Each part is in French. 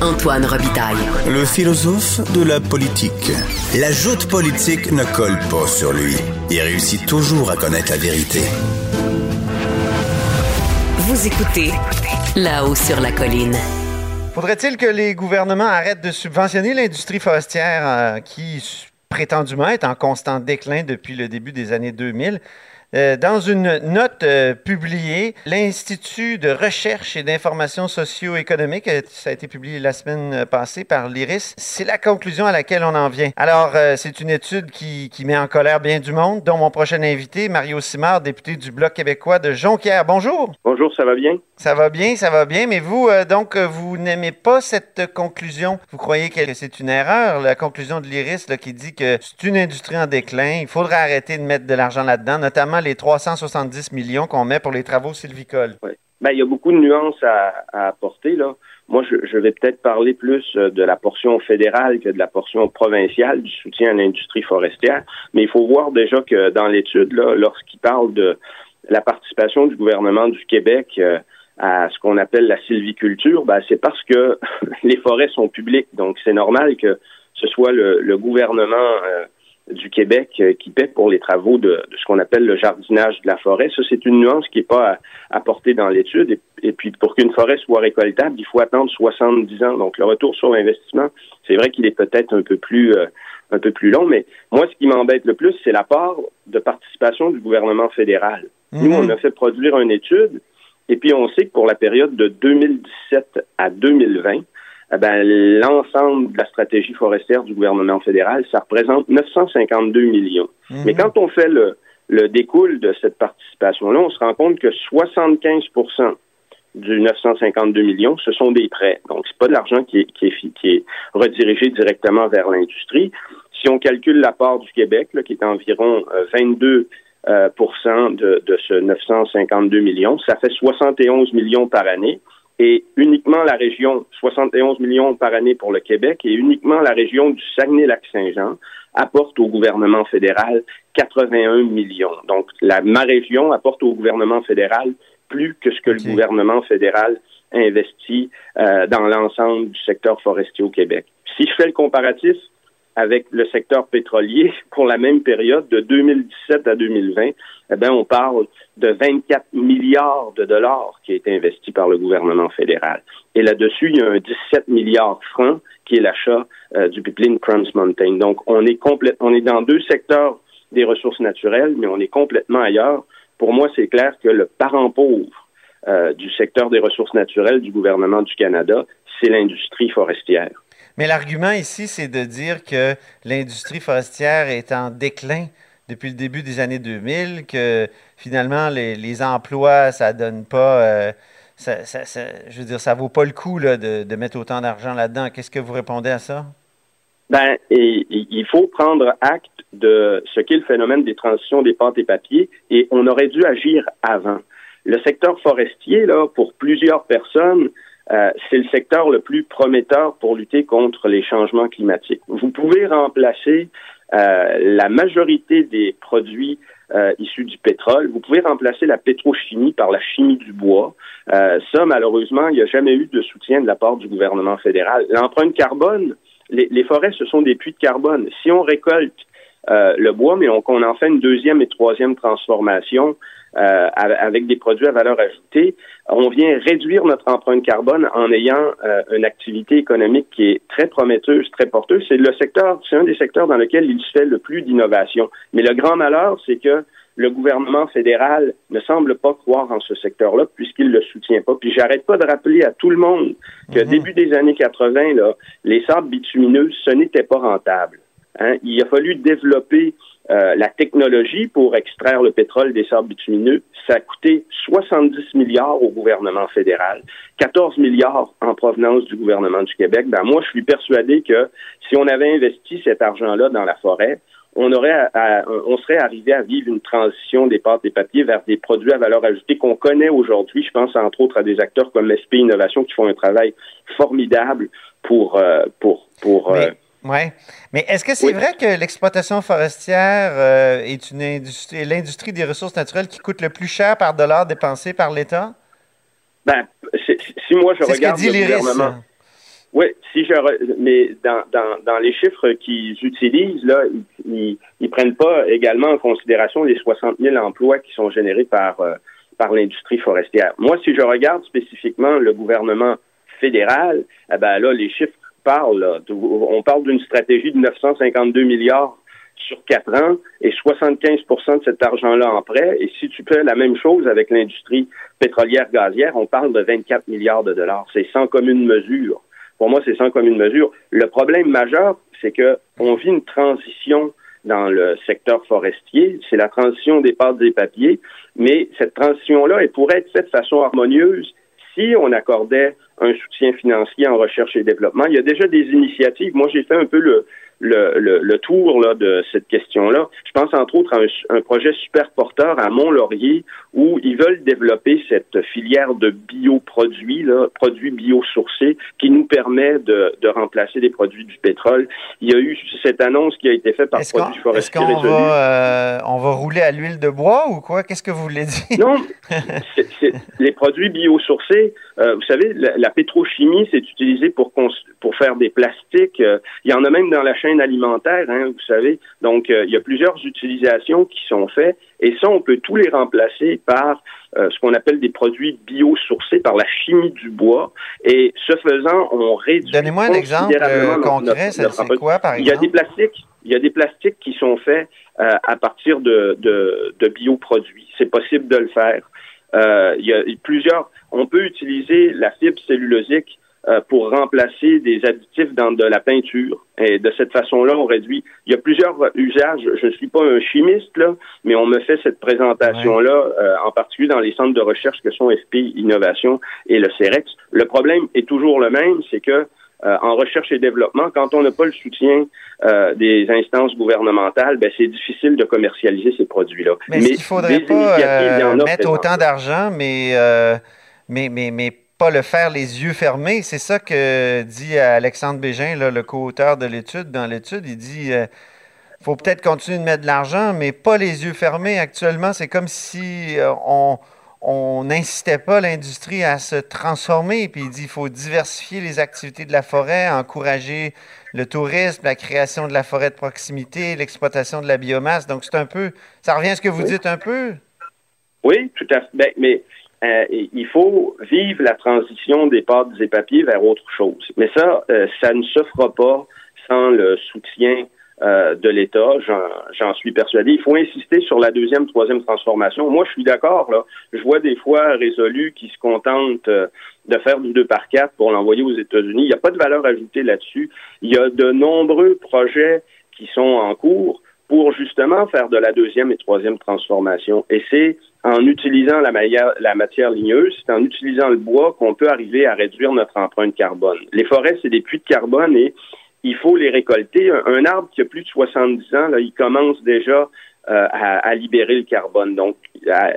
Antoine Robitaille. Le philosophe de la politique. La joute politique ne colle pas sur lui. Il réussit toujours à connaître la vérité. Vous écoutez là-haut sur la colline. Faudrait-il que les gouvernements arrêtent de subventionner l'industrie forestière euh, qui prétendument est en constant déclin depuis le début des années 2000? Euh, dans une note euh, publiée, l'Institut de recherche et d'information socio-économique, euh, ça a été publié la semaine passée par l'IRIS, c'est la conclusion à laquelle on en vient. Alors, c'est une étude qui, qui, met en colère bien du monde, dont mon prochain invité, Mario Simard, député du Bloc québécois de Jonquière. Bonjour. Bonjour, ça va bien? Ça va bien, ça va bien, mais vous, donc, vous n'aimez pas cette conclusion? Vous croyez que c'est une erreur, la conclusion de l'IRIS qui dit que c'est une industrie en déclin, il faudrait arrêter de mettre de l'argent là-dedans, notamment les 370 millions qu'on met pour les travaux sylvicoles? Oui. Ben, il y a beaucoup de nuances à, apporter. Là. Moi, je, vais peut-être parler plus euh, de la portion fédérale que de la portion provinciale du soutien à l'industrie forestière. Mais il faut voir déjà que dans l'étude, lorsqu'il parle de la participation du gouvernement du Québec euh, à ce qu'on appelle la sylviculture, ben, c'est parce que les forêts sont publiques. Donc, c'est normal que ce soit le, gouvernement euh, du Québec euh, qui paie pour les travaux de, ce qu'on appelle le jardinage de la forêt. Ça, c'est une nuance qui n'est pas apportée dans l'étude. Et, puis, pour qu'une forêt soit récoltable, il faut attendre 70 ans. Donc, le retour sur investissement, c'est vrai qu'il est peut-être un peu plus euh, un peu plus long, mais moi, ce qui m'embête le plus, c'est la part de participation du gouvernement fédéral. Nous, on a fait produire une étude, et puis on sait que pour la période de 2017 à 2020, eh ben, l'ensemble de la stratégie forestière du gouvernement fédéral, ça représente 952 millions. Mhm. Mais quand on fait le, le découle de cette participation-là, on se rend compte que 75% du 952 millions, ce sont des prêts. Donc, c'est pas de l'argent qui est, qui, est, qui est redirigé directement vers l'industrie. Si on calcule la part du Québec, là, qui est environ 22 euh, euh de, de ce 952 millions, ça fait 71 millions par année et uniquement la région, 71 millions par année pour le Québec, et uniquement la région du Saguenay-Lac-Saint-Jean apporte au gouvernement fédéral 81 millions. Donc, la, ma région apporte au gouvernement fédéral plus que ce que le gouvernement fédéral investit euh, dans l'ensemble du secteur forestier au Québec. Si je fais le comparatif, avec le secteur pétrolier pour la même période de 2017 à 2020, eh bien, on parle de 24 milliards de dollars qui a été investi par le gouvernement fédéral. Et là-dessus, il y a un 17 milliards francs qui est l'achat euh, du pipeline Trans Mountain. Donc, on est on est dans deux secteurs des ressources naturelles, mais on est complètement ailleurs. Pour moi, c'est clair que le parent pauvre euh, du secteur des ressources naturelles du gouvernement du Canada, c'est l'industrie forestière. Mais l'argument ici, c'est de dire que l'industrie forestière est en déclin depuis le début des années 2000, que finalement, les, emplois, ça donne pas. Euh, ça, je veux dire, ça vaut pas le coup de, mettre autant d'argent là-dedans. Qu'est-ce que vous répondez à ça? Ben, il faut prendre acte de ce qu'est le phénomène des transitions des pâtes et papiers et on aurait dû agir avant. Le secteur forestier, là, pour plusieurs personnes, euh, c'est le secteur le plus prometteur pour lutter contre les changements climatiques. Vous pouvez remplacer euh, la majorité des produits euh, issus du pétrole. Vous pouvez remplacer la pétrochimie par la chimie du bois. ça, malheureusement, il n'y a jamais eu de soutien de la part du gouvernement fédéral. L'empreinte carbone, les, les, forêts, ce sont des puits de carbone. Si on récolte le bois, mais qu'on en fait une deuxième et troisième transformation, euh, avec des produits à valeur ajoutée, on vient réduire notre empreinte carbone en ayant euh, une activité économique qui est très prometteuse, très porteuse. C'est le secteur, c'est un des secteurs dans lequel il se fait le plus d'innovation. Mais le grand malheur, c'est que le gouvernement fédéral ne semble pas croire en ce secteur-là puisqu'il le soutient pas. Puis j'arrête pas de rappeler à tout le monde que mhm. début des années 80, là, les sables bitumineux, ce n'était pas rentable. Hein? Il a fallu développer euh, la technologie pour extraire le pétrole des sables bitumineux, ça a coûté 70 milliards au gouvernement fédéral, 14 milliards en provenance du gouvernement du Québec. Ben moi, je suis persuadé que si on avait investi cet argent-là dans la forêt, on aurait, on serait arrivé à vivre une transition des pâtes et papiers vers des produits à valeur ajoutée qu'on connaît aujourd'hui. Je pense entre autres à des acteurs comme SP Innovation qui font un travail formidable pour euh, pour pour euh, oui. Mais est-ce que c'est vrai que l'exploitation forestière euh, est une industrie, l'industrie des ressources naturelles qui coûte le plus cher par dollar dépensé par l'État? Ben, si moi je regarde le gouvernement. Oui, si je mais dans, dans, dans les chiffres qu'ils utilisent, là, ils, ils, prennent pas également en considération les 60 000 emplois qui sont générés par euh, par l'industrie forestière. Moi, si je regarde spécifiquement le gouvernement fédéral, eh ben là, les chiffres On parle d'une stratégie de 952 milliards sur quatre ans et 75% de cet argent-là en prêt. Et si tu fais la même chose avec l'industrie pétrolière gazière, on parle de 24 milliards de dollars. C'est sans commune mesure. Pour moi, c'est sans commune mesure. Le problème majeur, c'est que on vit une transition dans le secteur forestier. C'est la transition des pâtes et papiers. Mais cette transition-là, elle pourrait être faite de façon harmonieuse on accordait un soutien financier en recherche et développement. Il y a déjà des initiatives. Moi, j'ai fait un peu le, le, le, tour là, de cette question-là. Je pense entre autres à un, projet super porteur à Mont-Laurier où ils veulent développer cette filière de bioproduits, là, produits biosourcés, qui nous permet de, de, remplacer des produits du pétrole. Il y a eu cette annonce qui a été faite par Produits Forestiers Est-ce qu'on va, euh, on va rouler à l'huile de bois ou quoi? Qu'est-ce que vous voulez dire? Non, les produits biosourcés, euh, vous savez, la, pétrochimie, c'est utilisé pour, pour faire des plastiques. Euh, il y en a même dans la chaîne alimentaire, hein, vous savez. Donc, euh, il y a plusieurs utilisations qui sont faites et ça, on peut tous les remplacer par euh, ce qu'on appelle des produits biosourcés par la chimie du bois. Et ce faisant, on réduit. Donnez-moi un exemple euh, concret, c'est quoi, par exemple? Il y a des plastiques. Il y a des plastiques qui sont faits à partir de, de, de bioproduits. C'est possible de le faire. il y a plusieurs. On peut utiliser la fibre cellulosique euh, pour remplacer des additifs dans de la peinture. Et de cette façon-là, on réduit. Il y a plusieurs usages. Je ne suis pas un chimiste, là, mais on me fait cette présentation-là, euh, en particulier dans les centres de recherche que sont FP Innovation et le CEREX. Le problème est toujours le même, c'est que euh, en recherche et développement, quand on n'a pas le soutien des instances gouvernementales, ben, c'est difficile de commercialiser ces produits-là. Mais, mais il faudrait pas mettre autant d'argent, mais, mais, mais, mais pas le faire les yeux fermés. C'est ça que dit Alexandre Bégin, le co-auteur de l'étude. Dans l'étude, il dit euh, faut peut-être continuer de mettre de l'argent, mais pas les yeux fermés. Actuellement, c'est comme si euh, on n'incitait pas l'industrie à se transformer. Puis il dit il faut diversifier les activités de la forêt, encourager le tourisme, la création de la forêt de proximité, l'exploitation de la biomasse. Donc, c'est un peu. Ça revient à ce que vous dites un peu? Oui, tout à fait. Ben, mais euh, il faut vivre la transition des pâtes et papiers vers autre chose. Mais ça, euh, ça ne se fera pas sans le soutien euh, de l'État, j'en suis persuadé. Il faut insister sur la deuxième, troisième transformation. Moi, je suis d'accord. Là, je vois des fois résolus qui se contentent de faire du 2 par 4 pour l'envoyer aux États-Unis. Il n'y a pas de valeur ajoutée là-dessus. Il y a de nombreux projets qui sont en cours pour justement faire de la deuxième et troisième transformation. Et c'est en utilisant la, matière, la matière ligneuse, c'est en utilisant le bois qu'on peut arriver à réduire notre empreinte carbone. Les forêts, c'est des puits de carbone et il faut les récolter. Un, arbre qui a plus de 70 ans, là, il commence déjà euh, à, libérer le carbone. Donc,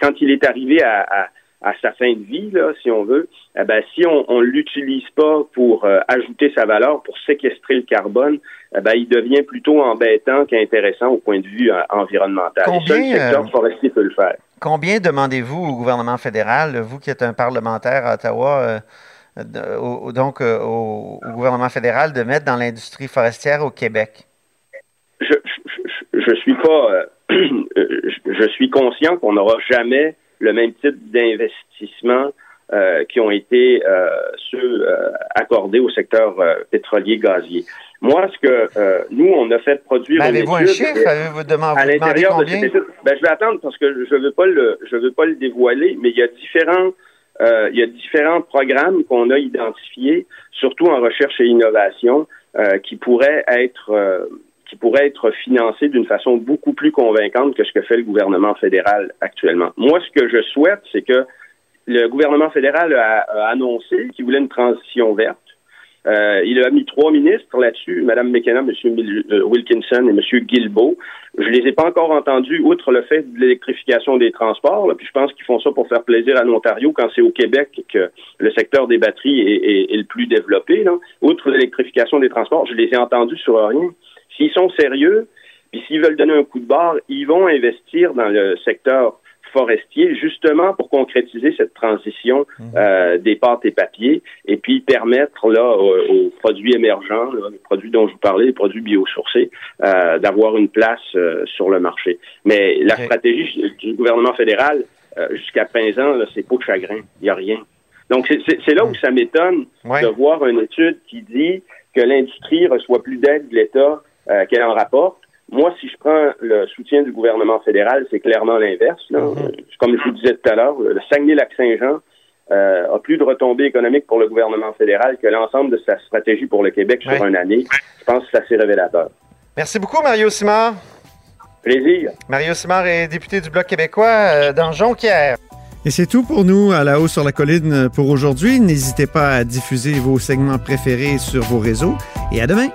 quand il est arrivé à, sa fin de vie, là, si on veut, eh ben, si on ne l'utilise pas pour euh, ajouter sa valeur, pour séquestrer le carbone, eh ben, il devient plutôt embêtant qu'intéressant au point de vue euh, environnemental. Combien, le secteur forestier peut le faire. Combien demandez-vous au gouvernement fédéral, vous qui êtes un parlementaire à Ottawa, euh, donc euh, au, gouvernement fédéral, de mettre dans l'industrie forestière au Québec? Je, je, suis pas. Euh, je suis conscient qu'on n'aura jamais le même type d'investissement qui ont été ceux accordés au secteur pétrolier gazier. Moi, ce que euh, nous, on a fait produire. Ben, avez-vous un chiffre? Avez-vous demandé, à l'intérieur de cette étude? Ben, je vais attendre parce que je ne veux pas le, je veux pas le dévoiler, mais il y a différents, euh, il y a différents programmes qu'on a identifiés, surtout en recherche et innovation, euh, qui pourraient être euh, qui pourraient être financés d'une façon beaucoup plus convaincante que ce que fait le gouvernement fédéral actuellement. Moi, ce que je souhaite, c'est que le gouvernement fédéral a, a annoncé qu'il voulait une transition verte. Euh, il a mis trois ministres là-dessus, Mme McKenna, M. Euh, Wilkinson et M. Guilbeault. Je les ai pas encore entendus, outre le fait de l'électrification des transports. puis je pense qu'ils font ça pour faire plaisir à l'Ontario quand c'est au Québec que le secteur des batteries est, le plus développé. Outre l'électrification des transports, je les ai entendus sur rien. S'ils sont sérieux, puis s'ils veulent donner un coup de barre, ils vont investir dans le secteur forestier, justement pour concrétiser cette transition mhm. euh, des pâtes et papiers, et puis permettre là aux, produits émergents, les produits dont je vous parlais, les produits biosourcés, euh, d'avoir une place euh, sur le marché. Mais la stratégie du gouvernement fédéral, jusqu'à présent, c'est pas de chagrin, il n'y a rien. Donc c'est là où ça m'étonne de voir une étude qui dit que l'industrie reçoit plus d'aide de l'État qu'elle en rapporte moi, si je prends le soutien du gouvernement fédéral, c'est clairement l'inverse. Mhm. Comme je vous disais tout à l'heure, le Saguenay-Lac-Saint-Jean euh, a plus de retombées économiques pour le gouvernement fédéral que l'ensemble de sa stratégie pour le Québec sur une année. Je pense que c'est assez révélateur. Merci beaucoup, Mario Simard. Plaisir. Mario Simard est député du Bloc québécois euh, dans Jonquière. Et c'est tout pour nous à la haut sur la colline pour aujourd'hui. N'hésitez pas à diffuser vos segments préférés sur vos réseaux et à demain.